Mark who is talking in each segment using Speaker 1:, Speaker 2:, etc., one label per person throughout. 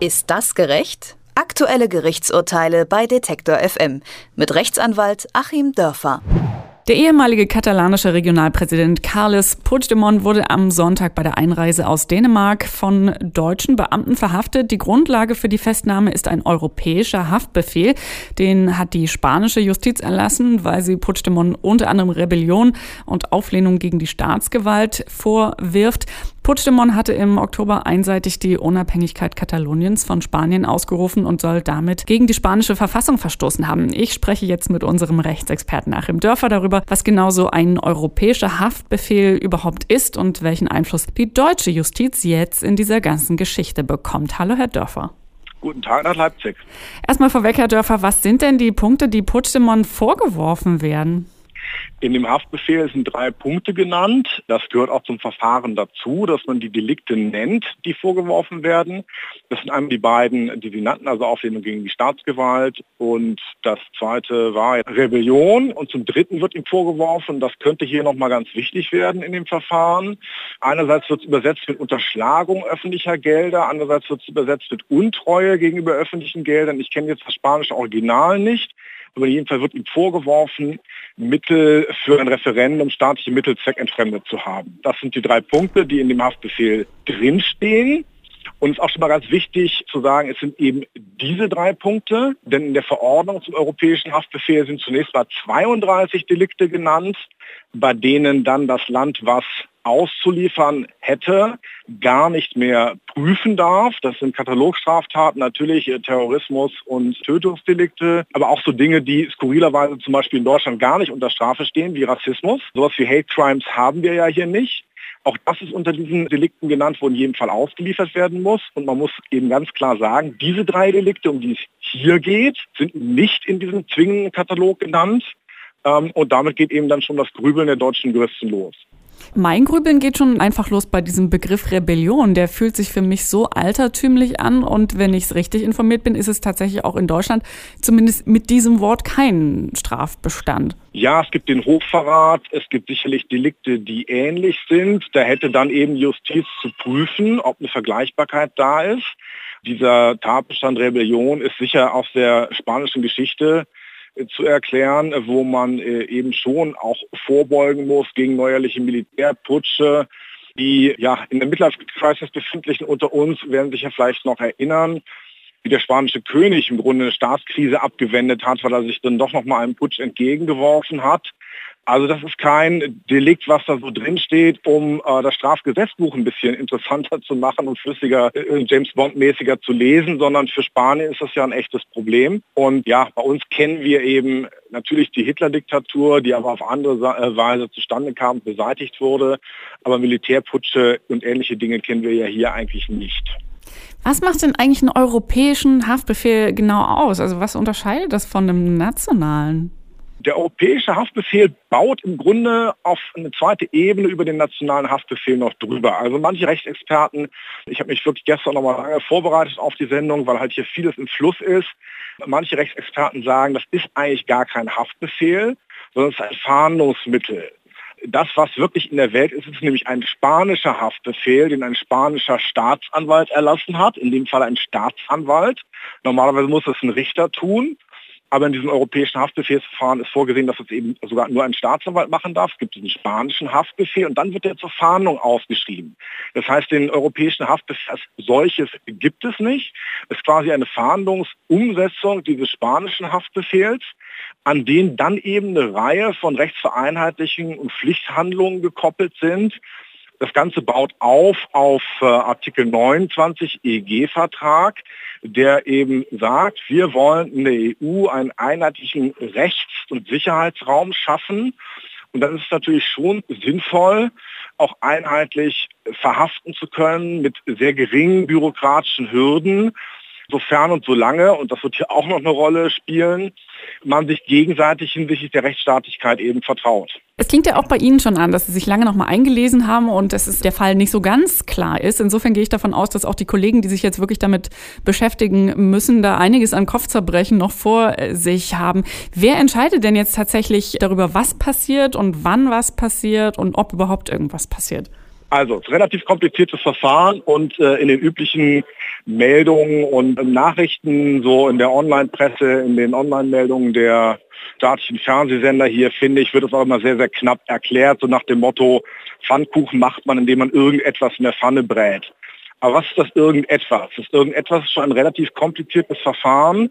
Speaker 1: Ist das gerecht? Aktuelle Gerichtsurteile bei Detektor FM mit Rechtsanwalt Achim Dörfer.
Speaker 2: Der ehemalige katalanische Regionalpräsident Carles Puigdemont wurde am Sonntag bei der Einreise aus Dänemark von deutschen Beamten verhaftet. Die Grundlage für die Festnahme ist ein europäischer Haftbefehl. Den hat die spanische Justiz erlassen, weil sie Puigdemont unter anderem Rebellion und Auflehnung gegen die Staatsgewalt vorwirft. Puigdemont hatte im Oktober einseitig die Unabhängigkeit Kataloniens von Spanien ausgerufen und soll damit gegen die spanische Verfassung verstoßen haben. Ich spreche jetzt mit unserem Rechtsexperten Achim Dörfer darüber, was genau so ein europäischer Haftbefehl überhaupt ist und welchen Einfluss die deutsche Justiz jetzt in dieser ganzen Geschichte bekommt. Hallo, Herr Dörfer.
Speaker 3: Guten Tag nach Leipzig.
Speaker 2: Erstmal vorweg, Herr Dörfer, was sind denn die Punkte, die Puigdemont vorgeworfen werden?
Speaker 3: In dem Haftbefehl sind drei Punkte genannt. Das gehört auch zum Verfahren dazu, dass man die Delikte nennt, die vorgeworfen werden. Das sind einmal die beiden, die Sie nannten, also Auflehnung gegen die Staatsgewalt. Und das zweite war Rebellion. Und zum dritten wird ihm vorgeworfen, das könnte hier nochmal ganz wichtig werden in dem Verfahren. Einerseits wird es übersetzt mit Unterschlagung öffentlicher Gelder, andererseits wird es übersetzt mit Untreue gegenüber öffentlichen Geldern. Ich kenne jetzt das spanische Original nicht aber jedenfalls wird ihm vorgeworfen, Mittel für ein Referendum, staatliche Mittel zweckentfremdet zu haben. Das sind die drei Punkte, die in dem Haftbefehl drinstehen. Und es ist auch schon mal ganz wichtig zu sagen, es sind eben diese drei Punkte, denn in der Verordnung zum europäischen Haftbefehl sind zunächst mal 32 Delikte genannt, bei denen dann das Land, was auszuliefern hätte, gar nicht mehr prüfen darf. Das sind Katalogstraftaten, natürlich äh, Terrorismus und Tötungsdelikte, aber auch so Dinge, die skurrilerweise zum Beispiel in Deutschland gar nicht unter Strafe stehen, wie Rassismus. Sowas wie Hate Crimes haben wir ja hier nicht. Auch das ist unter diesen Delikten genannt, wo in jedem Fall ausgeliefert werden muss. Und man muss eben ganz klar sagen, diese drei Delikte, um die es hier geht, sind nicht in diesem zwingenden Katalog genannt. Ähm, und damit geht eben dann schon das Grübeln der deutschen Juristen los.
Speaker 2: Mein Grübeln geht schon einfach los bei diesem Begriff Rebellion. Der fühlt sich für mich so altertümlich an und wenn ich es richtig informiert bin, ist es tatsächlich auch in Deutschland zumindest mit diesem Wort kein Strafbestand.
Speaker 3: Ja, es gibt den Hochverrat, es gibt sicherlich Delikte, die ähnlich sind. Da hätte dann eben Justiz zu prüfen, ob eine Vergleichbarkeit da ist. Dieser Tatbestand Rebellion ist sicher aus der spanischen Geschichte zu erklären, wo man äh, eben schon auch vorbeugen muss gegen neuerliche Militärputsche. Die ja in der Midlife-Crisis befindlichen unter uns werden sich ja vielleicht noch erinnern, wie der spanische König im Grunde eine Staatskrise abgewendet hat, weil er sich dann doch noch mal einem Putsch entgegengeworfen hat. Also das ist kein Delikt, was da so drin steht, um äh, das Strafgesetzbuch ein bisschen interessanter zu machen und flüssiger, äh, James Bond-mäßiger zu lesen, sondern für Spanien ist das ja ein echtes Problem. Und ja, bei uns kennen wir eben natürlich die Hitler-Diktatur, die aber auf andere äh, Weise zustande kam, beseitigt wurde. Aber Militärputsche und ähnliche Dinge kennen wir ja hier eigentlich nicht.
Speaker 2: Was macht denn eigentlich einen europäischen Haftbefehl genau aus? Also was unterscheidet das von einem nationalen?
Speaker 3: Der europäische Haftbefehl baut im Grunde auf eine zweite Ebene über den nationalen Haftbefehl noch drüber. Also manche Rechtsexperten, ich habe mich wirklich gestern nochmal lange vorbereitet auf die Sendung, weil halt hier vieles im Fluss ist. Manche Rechtsexperten sagen, das ist eigentlich gar kein Haftbefehl, sondern es ist ein Fahndungsmittel. Das, was wirklich in der Welt ist, ist nämlich ein spanischer Haftbefehl, den ein spanischer Staatsanwalt erlassen hat, in dem Fall ein Staatsanwalt. Normalerweise muss das ein Richter tun. Aber in diesem europäischen Haftbefehlsverfahren ist vorgesehen, dass es eben sogar nur ein Staatsanwalt machen darf. Es gibt diesen spanischen Haftbefehl und dann wird er zur Fahndung ausgeschrieben. Das heißt, den europäischen Haftbefehl als solches gibt es nicht. Es ist quasi eine Fahndungsumsetzung dieses spanischen Haftbefehls, an den dann eben eine Reihe von rechtsvereinheitlichen und Pflichthandlungen gekoppelt sind. Das Ganze baut auf auf äh, Artikel 29 EG-Vertrag, der eben sagt, wir wollen in der EU einen einheitlichen Rechts- und Sicherheitsraum schaffen. Und dann ist es natürlich schon sinnvoll, auch einheitlich verhaften zu können mit sehr geringen bürokratischen Hürden, sofern und solange, und das wird hier auch noch eine Rolle spielen, man sich gegenseitig hinsichtlich der Rechtsstaatlichkeit eben vertraut.
Speaker 2: Es klingt ja auch bei Ihnen schon an, dass Sie sich lange noch mal eingelesen haben und dass es der Fall nicht so ganz klar ist. Insofern gehe ich davon aus, dass auch die Kollegen, die sich jetzt wirklich damit beschäftigen müssen, da einiges an Kopfzerbrechen noch vor sich haben. Wer entscheidet denn jetzt tatsächlich darüber, was passiert und wann was passiert und ob überhaupt irgendwas passiert?
Speaker 3: Also, relativ kompliziertes Verfahren und äh, in den üblichen Meldungen und Nachrichten, so in der Online-Presse, in den Online-Meldungen der staatlichen Fernsehsender hier, finde ich, wird es auch immer sehr, sehr knapp erklärt, so nach dem Motto, Pfannkuchen macht man, indem man irgendetwas in der Pfanne brät. Aber was ist das irgendetwas? Das irgendetwas ist schon ein relativ kompliziertes Verfahren,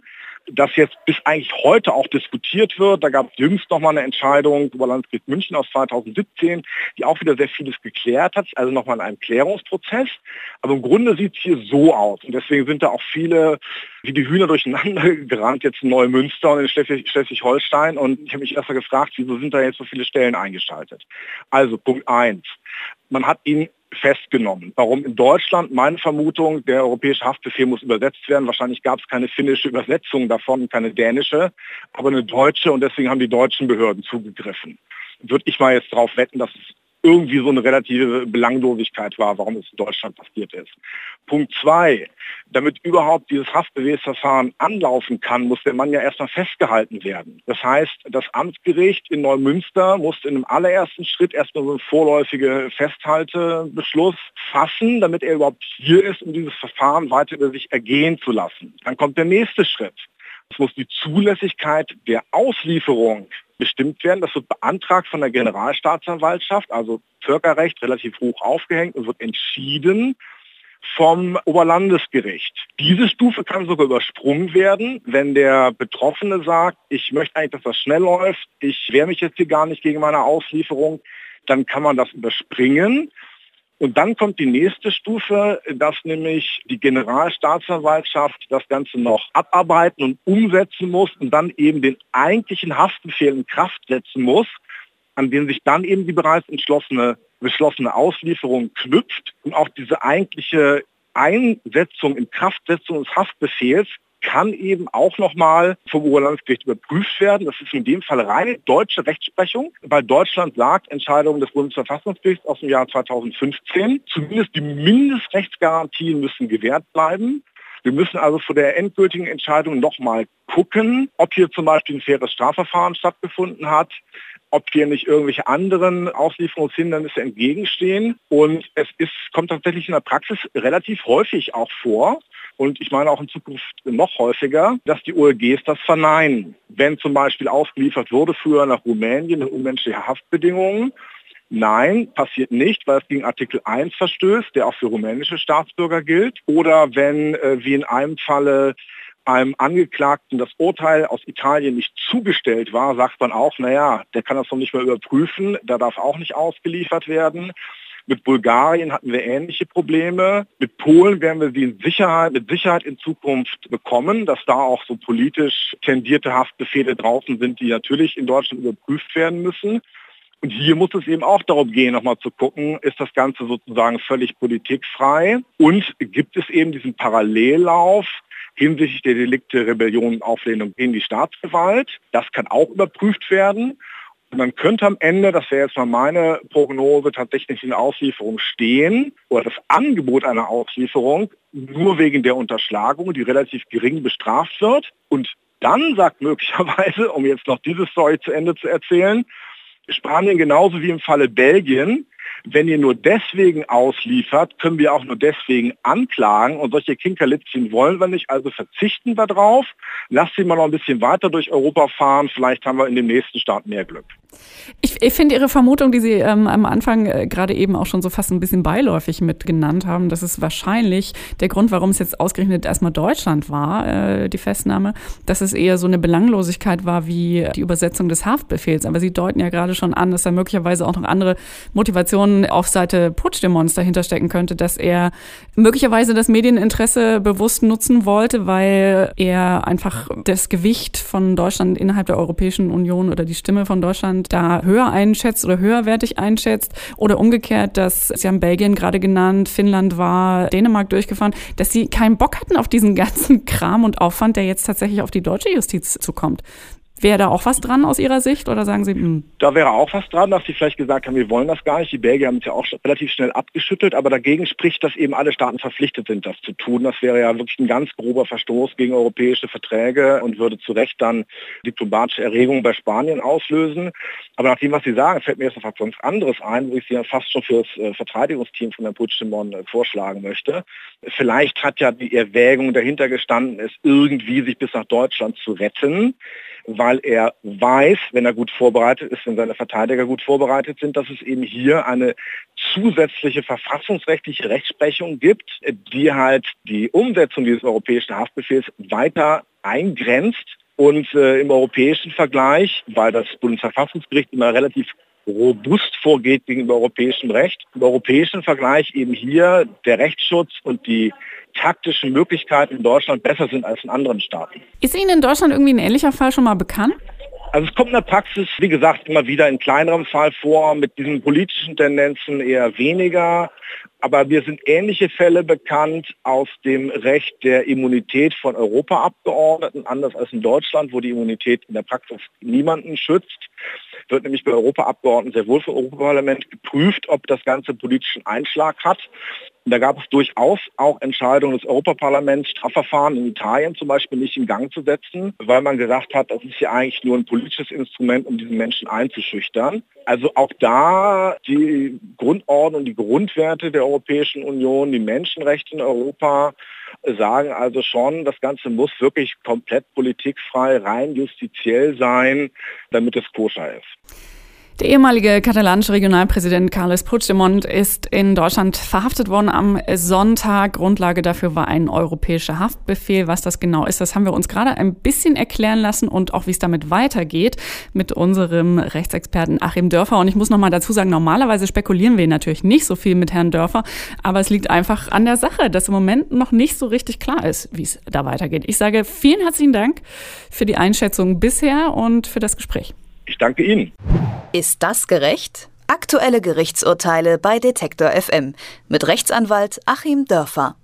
Speaker 3: das jetzt bis eigentlich heute auch diskutiert wird. Da gab es jüngst noch mal eine Entscheidung über Landesgericht München aus 2017, die auch wieder sehr vieles geklärt hat, also nochmal in einem Klärungsprozess. Aber im Grunde sieht es hier so aus. Und deswegen sind da auch viele wie die Hühner durcheinander gerannt, jetzt in Neumünster und in Schleswig-Holstein. Und ich habe mich erst mal gefragt, wieso sind da jetzt so viele Stellen eingeschaltet? Also Punkt eins: Man hat ihn festgenommen. Warum in Deutschland? Meine Vermutung, der europäische Haftbefehl muss übersetzt werden. Wahrscheinlich gab es keine finnische Übersetzung davon, keine dänische, aber eine deutsche und deswegen haben die deutschen Behörden zugegriffen. Würde ich mal jetzt darauf wetten, dass es irgendwie so eine relative Belanglosigkeit war, warum es in Deutschland passiert ist. Punkt zwei, damit überhaupt dieses Haftbefehlsverfahren anlaufen kann, muss der Mann ja erstmal festgehalten werden. Das heißt, das Amtsgericht in Neumünster muss in einem allerersten Schritt erstmal so einen vorläufigen Festhaltebeschluss fassen, damit er überhaupt hier ist, um dieses Verfahren weiter über sich ergehen zu lassen. Dann kommt der nächste Schritt. Es muss die Zulässigkeit der Auslieferung bestimmt werden. Das wird beantragt von der Generalstaatsanwaltschaft, also Völkerrecht relativ hoch aufgehängt und wird entschieden vom Oberlandesgericht. Diese Stufe kann sogar übersprungen werden, wenn der Betroffene sagt, ich möchte eigentlich, dass das schnell läuft, ich wehre mich jetzt hier gar nicht gegen meine Auslieferung, dann kann man das überspringen und dann kommt die nächste Stufe, dass nämlich die Generalstaatsanwaltschaft das Ganze noch abarbeiten und umsetzen muss und dann eben den eigentlichen Haftbefehl in Kraft setzen muss, an den sich dann eben die bereits entschlossene, beschlossene Auslieferung knüpft und auch diese eigentliche Einsetzung in Kraftsetzung des Haftbefehls kann eben auch nochmal vom Oberlandesgericht überprüft werden. Das ist in dem Fall reine deutsche Rechtsprechung, weil Deutschland sagt, Entscheidung des Bundesverfassungsgerichts aus dem Jahr 2015, zumindest die Mindestrechtsgarantien müssen gewährt bleiben. Wir müssen also vor der endgültigen Entscheidung nochmal gucken, ob hier zum Beispiel ein faires Strafverfahren stattgefunden hat, ob hier nicht irgendwelche anderen Auslieferungshindernisse entgegenstehen. Und es ist, kommt tatsächlich in der Praxis relativ häufig auch vor, und ich meine auch in Zukunft noch häufiger, dass die OLGs das verneinen. Wenn zum Beispiel ausgeliefert wurde früher nach Rumänien in unmenschliche Haftbedingungen, Nein, passiert nicht, weil es gegen Artikel 1 verstößt, der auch für rumänische Staatsbürger gilt. Oder wenn, äh, wie in einem Falle, einem Angeklagten das Urteil aus Italien nicht zugestellt war, sagt man auch, naja, der kann das noch nicht mehr überprüfen, der darf auch nicht ausgeliefert werden. Mit Bulgarien hatten wir ähnliche Probleme. Mit Polen werden wir sie in Sicherheit, mit Sicherheit in Zukunft bekommen, dass da auch so politisch tendierte Haftbefehle draußen sind, die natürlich in Deutschland überprüft werden müssen. Und hier muss es eben auch darum gehen, nochmal zu gucken, ist das Ganze sozusagen völlig politikfrei und gibt es eben diesen Parallellauf hinsichtlich der Delikte Rebellion und Auflehnung gegen die Staatsgewalt. Das kann auch überprüft werden. Und dann könnte am Ende, das wäre jetzt mal meine Prognose, tatsächlich eine Auslieferung stehen oder das Angebot einer Auslieferung nur wegen der Unterschlagung, die relativ gering bestraft wird. Und dann sagt möglicherweise, um jetzt noch diese Story zu Ende zu erzählen, Spanien genauso wie im Falle Belgien wenn ihr nur deswegen ausliefert, können wir auch nur deswegen anklagen und solche Kinkerlitzchen wollen wir nicht, also verzichten wir drauf. Lasst sie mal noch ein bisschen weiter durch Europa fahren, vielleicht haben wir in dem nächsten Staat mehr Glück.
Speaker 2: Ich, ich finde Ihre Vermutung, die Sie ähm, am Anfang äh, gerade eben auch schon so fast ein bisschen beiläufig mit genannt haben, das ist wahrscheinlich der Grund, warum es jetzt ausgerechnet erstmal Deutschland war, äh, die Festnahme, dass es eher so eine Belanglosigkeit war wie die Übersetzung des Haftbefehls. Aber Sie deuten ja gerade schon an, dass da möglicherweise auch noch andere Motivationen auf Seite Putschdemons dahinter stecken könnte, dass er möglicherweise das Medieninteresse bewusst nutzen wollte, weil er einfach das Gewicht von Deutschland innerhalb der Europäischen Union oder die Stimme von Deutschland da höher einschätzt oder höherwertig einschätzt oder umgekehrt, dass Sie haben Belgien gerade genannt, Finnland war, Dänemark durchgefahren, dass sie keinen Bock hatten auf diesen ganzen Kram und Aufwand, der jetzt tatsächlich auf die deutsche Justiz zukommt. Wäre da auch was dran aus Ihrer Sicht oder sagen Sie? Mh? Hm?
Speaker 3: Da wäre auch was dran, dass sie vielleicht gesagt haben, wir wollen das gar nicht. Die Belgier haben es ja auch relativ schnell abgeschüttelt, aber dagegen spricht, dass eben alle Staaten verpflichtet sind, das zu tun. Das wäre ja wirklich ein ganz grober Verstoß gegen europäische Verträge und würde zu Recht dann diplomatische Erregungen bei Spanien auslösen. Aber nach dem, was Sie sagen, fällt mir jetzt noch was ganz anderes ein, wo ich Sie ja fast schon für das äh, Verteidigungsteam von Herrn Puigdemont äh, vorschlagen möchte. Vielleicht hat ja die Erwägung dahinter gestanden, es irgendwie sich bis nach Deutschland zu retten weil er weiß, wenn er gut vorbereitet ist, wenn seine Verteidiger gut vorbereitet sind, dass es eben hier eine zusätzliche verfassungsrechtliche Rechtsprechung gibt, die halt die Umsetzung dieses europäischen Haftbefehls weiter eingrenzt und äh, im europäischen Vergleich, weil das Bundesverfassungsgericht immer relativ robust vorgeht gegenüber europäischem Recht, im europäischen Vergleich eben hier der Rechtsschutz und die taktischen Möglichkeiten in Deutschland besser sind als in anderen Staaten.
Speaker 2: Ist Ihnen in Deutschland irgendwie ein ähnlicher Fall schon mal bekannt?
Speaker 3: Also es kommt in der Praxis, wie gesagt, immer wieder in kleinerem Fall vor, mit diesen politischen Tendenzen eher weniger. Aber mir sind ähnliche Fälle bekannt aus dem Recht der Immunität von Europaabgeordneten, anders als in Deutschland, wo die Immunität in der Praxis niemanden schützt wird nämlich bei Europaabgeordneten sehr wohl vom Europaparlament geprüft, ob das Ganze politischen Einschlag hat. Und da gab es durchaus auch Entscheidungen des Europaparlaments, Strafverfahren in Italien zum Beispiel nicht in Gang zu setzen, weil man gesagt hat, das ist ja eigentlich nur ein politisches Instrument, um diesen Menschen einzuschüchtern. Also auch da die Grundordnung, die Grundwerte der Europäischen Union, die Menschenrechte in Europa sagen also schon, das Ganze muss wirklich komplett politikfrei, rein justiziell sein, damit es koscher ist.
Speaker 2: Der ehemalige katalanische Regionalpräsident Carles Puigdemont ist in Deutschland verhaftet worden am Sonntag. Grundlage dafür war ein europäischer Haftbefehl. Was das genau ist, das haben wir uns gerade ein bisschen erklären lassen und auch wie es damit weitergeht mit unserem Rechtsexperten Achim Dörfer. Und ich muss noch mal dazu sagen, normalerweise spekulieren wir natürlich nicht so viel mit Herrn Dörfer, aber es liegt einfach an der Sache, dass im Moment noch nicht so richtig klar ist, wie es da weitergeht. Ich sage vielen herzlichen Dank für die Einschätzung bisher und für das Gespräch.
Speaker 3: Ich danke Ihnen.
Speaker 1: Ist das gerecht? Aktuelle Gerichtsurteile bei Detektor FM mit Rechtsanwalt Achim Dörfer.